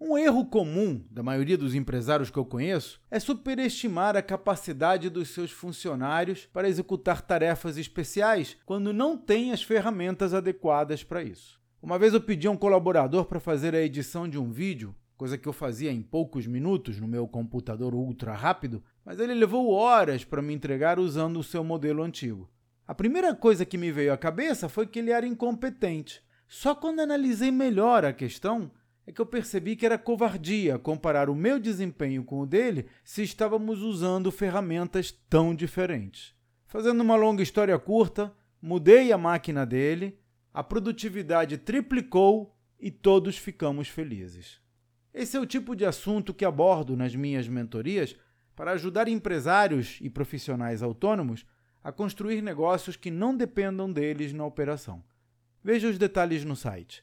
Um erro comum da maioria dos empresários que eu conheço é superestimar a capacidade dos seus funcionários para executar tarefas especiais quando não tem as ferramentas adequadas para isso. Uma vez eu pedi a um colaborador para fazer a edição de um vídeo, coisa que eu fazia em poucos minutos no meu computador ultra rápido, mas ele levou horas para me entregar usando o seu modelo antigo. A primeira coisa que me veio à cabeça foi que ele era incompetente. Só quando analisei melhor a questão é que eu percebi que era covardia comparar o meu desempenho com o dele se estávamos usando ferramentas tão diferentes. Fazendo uma longa história curta, mudei a máquina dele, a produtividade triplicou e todos ficamos felizes. Esse é o tipo de assunto que abordo nas minhas mentorias para ajudar empresários e profissionais autônomos a construir negócios que não dependam deles na operação. Veja os detalhes no site